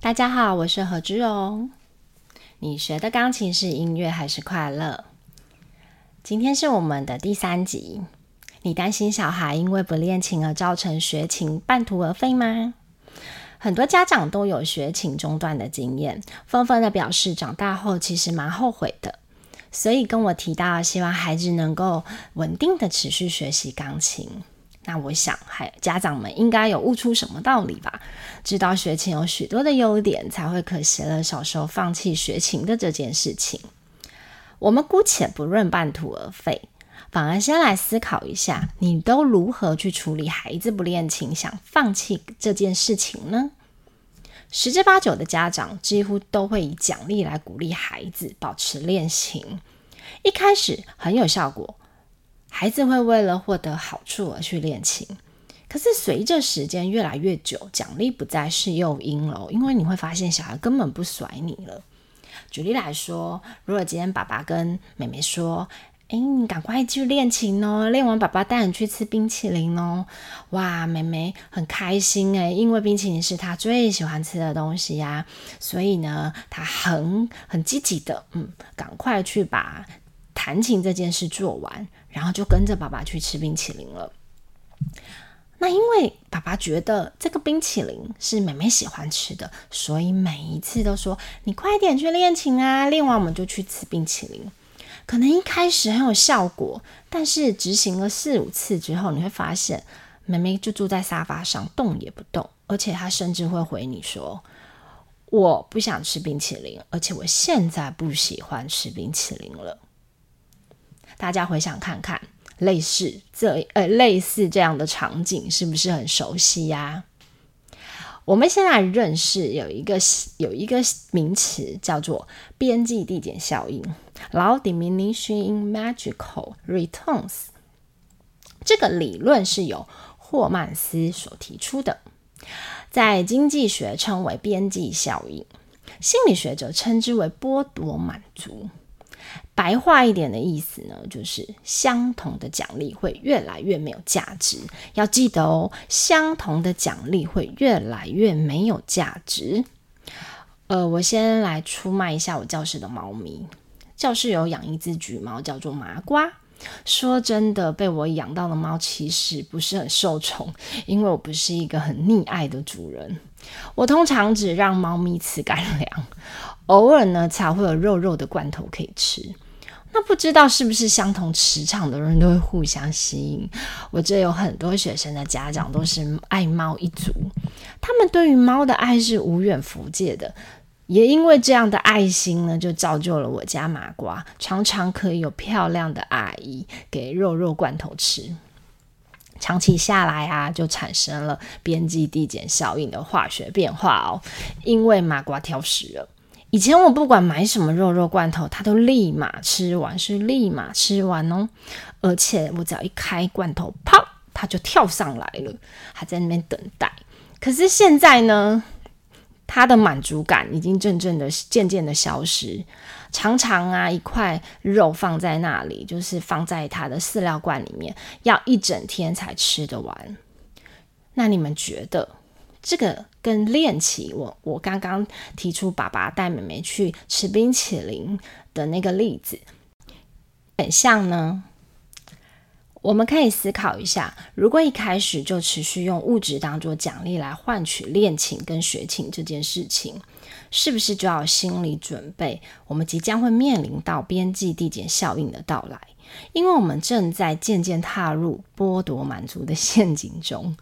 大家好，我是何之荣。你学的钢琴是音乐还是快乐？今天是我们的第三集。你担心小孩因为不练琴而造成学琴半途而废吗？很多家长都有学琴中断的经验，纷纷的表示长大后其实蛮后悔的。所以跟我提到，希望孩子能够稳定的持续学习钢琴。那我想，还家长们应该有悟出什么道理吧？知道学琴有许多的优点，才会可惜了小时候放弃学琴的这件事情。我们姑且不论半途而废，反而先来思考一下，你都如何去处理孩子不练琴想放弃这件事情呢？十之八九的家长几乎都会以奖励来鼓励孩子保持练琴，一开始很有效果。孩子会为了获得好处而去练琴，可是随着时间越来越久，奖励不再是诱因了，因为你会发现小孩根本不甩你了。举例来说，如果今天爸爸跟妹妹说：“哎，你赶快去练琴哦，练完爸爸带你去吃冰淇淋哦。”哇，妹妹很开心诶，因为冰淇淋是她最喜欢吃的东西呀，所以呢，她很很积极的，嗯，赶快去把弹琴这件事做完。然后就跟着爸爸去吃冰淇淋了。那因为爸爸觉得这个冰淇淋是妹妹喜欢吃的，所以每一次都说：“你快点去练琴啊！练完我们就去吃冰淇淋。”可能一开始很有效果，但是执行了四五次之后，你会发现妹妹就坐在沙发上动也不动，而且她甚至会回你说：“我不想吃冰淇淋，而且我现在不喜欢吃冰淇淋了。”大家回想看看，类似这呃类似这样的场景是不是很熟悉呀？我们现在认识有一个有一个名词叫做边际递减效应 （Low Diminishing Magical Returns）。这个理论是由霍曼斯所提出的，在经济学称为边际效应，心理学者称之为剥夺满足。白话一点的意思呢，就是相同的奖励会越来越没有价值。要记得哦，相同的奖励会越来越没有价值。呃，我先来出卖一下我教室的猫咪。教室有养一只橘猫，叫做麻瓜。说真的，被我养到的猫其实不是很受宠，因为我不是一个很溺爱的主人。我通常只让猫咪吃干粮，偶尔呢才会有肉肉的罐头可以吃。那不知道是不是相同磁场的人都会互相吸引？我这有很多学生的家长都是爱猫一族，他们对于猫的爱是无远弗届的。也因为这样的爱心呢，就造就了我家麻瓜常常可以有漂亮的阿姨给肉肉罐头吃。长期下来啊，就产生了边际递减效应的化学变化哦。因为麻瓜挑食了。以前我不管买什么肉肉罐头，他都立马吃完，是立马吃完哦。而且我只要一开罐头，啪，他就跳上来了，还在那边等待。可是现在呢，他的满足感已经渐渐的、渐渐的消失。常常啊，一块肉放在那里，就是放在他的饲料罐里面，要一整天才吃得完。那你们觉得？这个跟练习，我我刚刚提出爸爸带妹妹去吃冰淇淋的那个例子，很像呢。我们可以思考一下，如果一开始就持续用物质当做奖励来换取练琴跟学琴这件事情，是不是就要心理准备，我们即将会面临到边际递减效应的到来？因为我们正在渐渐踏入剥夺满足的陷阱中。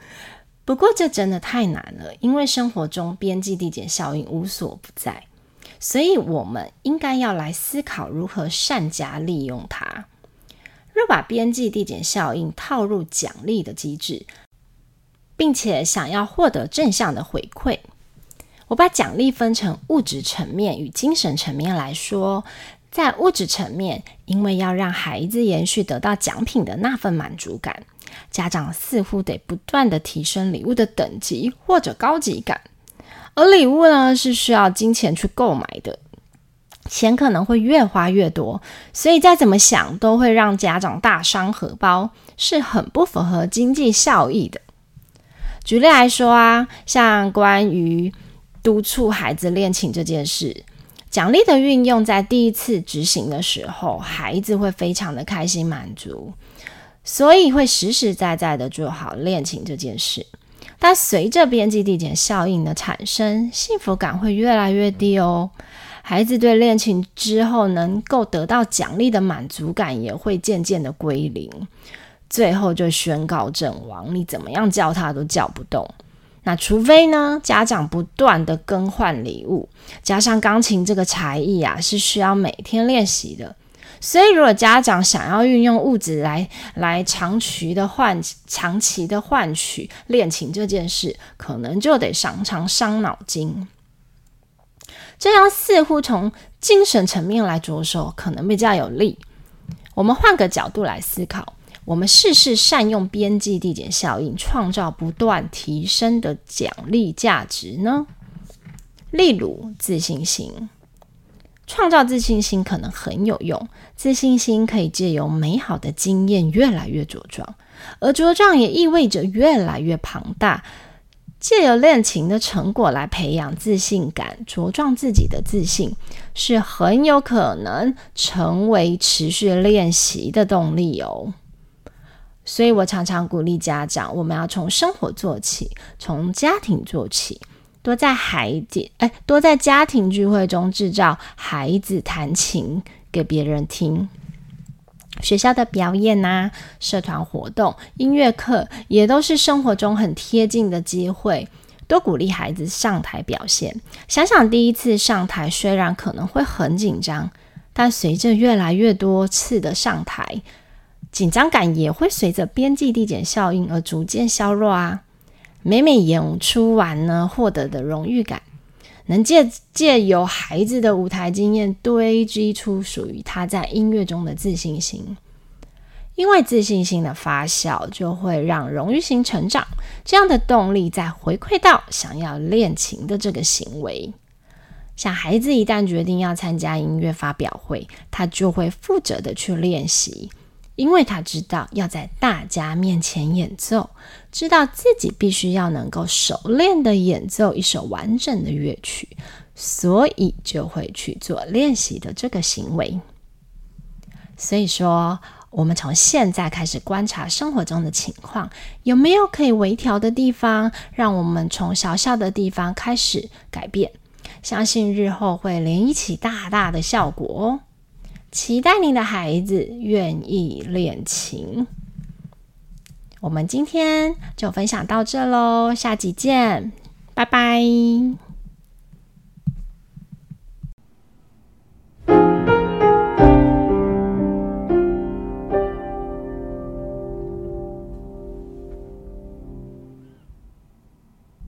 不过这真的太难了，因为生活中边际递减效应无所不在，所以我们应该要来思考如何善加利用它。若把边际递减效应套入奖励的机制，并且想要获得正向的回馈，我把奖励分成物质层面与精神层面来说。在物质层面，因为要让孩子延续得到奖品的那份满足感。家长似乎得不断的提升礼物的等级或者高级感，而礼物呢是需要金钱去购买的，钱可能会越花越多，所以再怎么想都会让家长大伤荷包，是很不符合经济效益的。举例来说啊，像关于督促孩子练琴这件事，奖励的运用在第一次执行的时候，孩子会非常的开心满足，所以会实实在在的做好练琴这件事。但随着边际递减效应的产生，幸福感会越来越低哦。孩子对练琴之后能够得到奖励的满足感也会渐渐的归零。最后就宣告阵亡，你怎么样叫他都叫不动。那除非呢，家长不断的更换礼物，加上钢琴这个才艺啊，是需要每天练习的。所以，如果家长想要运用物质来来长期的换长期的换取练琴这件事，可能就得常常伤脑筋。这样似乎从精神层面来着手，可能比较有利。我们换个角度来思考。我们试试善用边际递减效应，创造不断提升的奖励价值呢？例如自信心，创造自信心可能很有用。自信心可以借由美好的经验越来越茁壮，而茁壮也意味着越来越庞大。借由练琴的成果来培养自信感，茁壮自己的自信，是很有可能成为持续练习的动力哦。所以我常常鼓励家长，我们要从生活做起，从家庭做起，多在孩子哎，多在家庭聚会中制造孩子弹琴给别人听。学校的表演呐，社团活动、音乐课，也都是生活中很贴近的机会。多鼓励孩子上台表现。想想第一次上台，虽然可能会很紧张，但随着越来越多次的上台。紧张感也会随着边际递减效应而逐渐削弱啊！每每演出完呢，获得的荣誉感，能借借由孩子的舞台经验堆积出属于他在音乐中的自信心。因为自信心的发酵，就会让荣誉心成长，这样的动力再回馈到想要练琴的这个行为。像孩子一旦决定要参加音乐发表会，他就会负责的去练习。因为他知道要在大家面前演奏，知道自己必须要能够熟练的演奏一首完整的乐曲，所以就会去做练习的这个行为。所以说，我们从现在开始观察生活中的情况，有没有可以微调的地方，让我们从小小的地方开始改变，相信日后会连一起大大的效果哦。期待您的孩子愿意练琴。我们今天就分享到这喽，下集见，拜拜。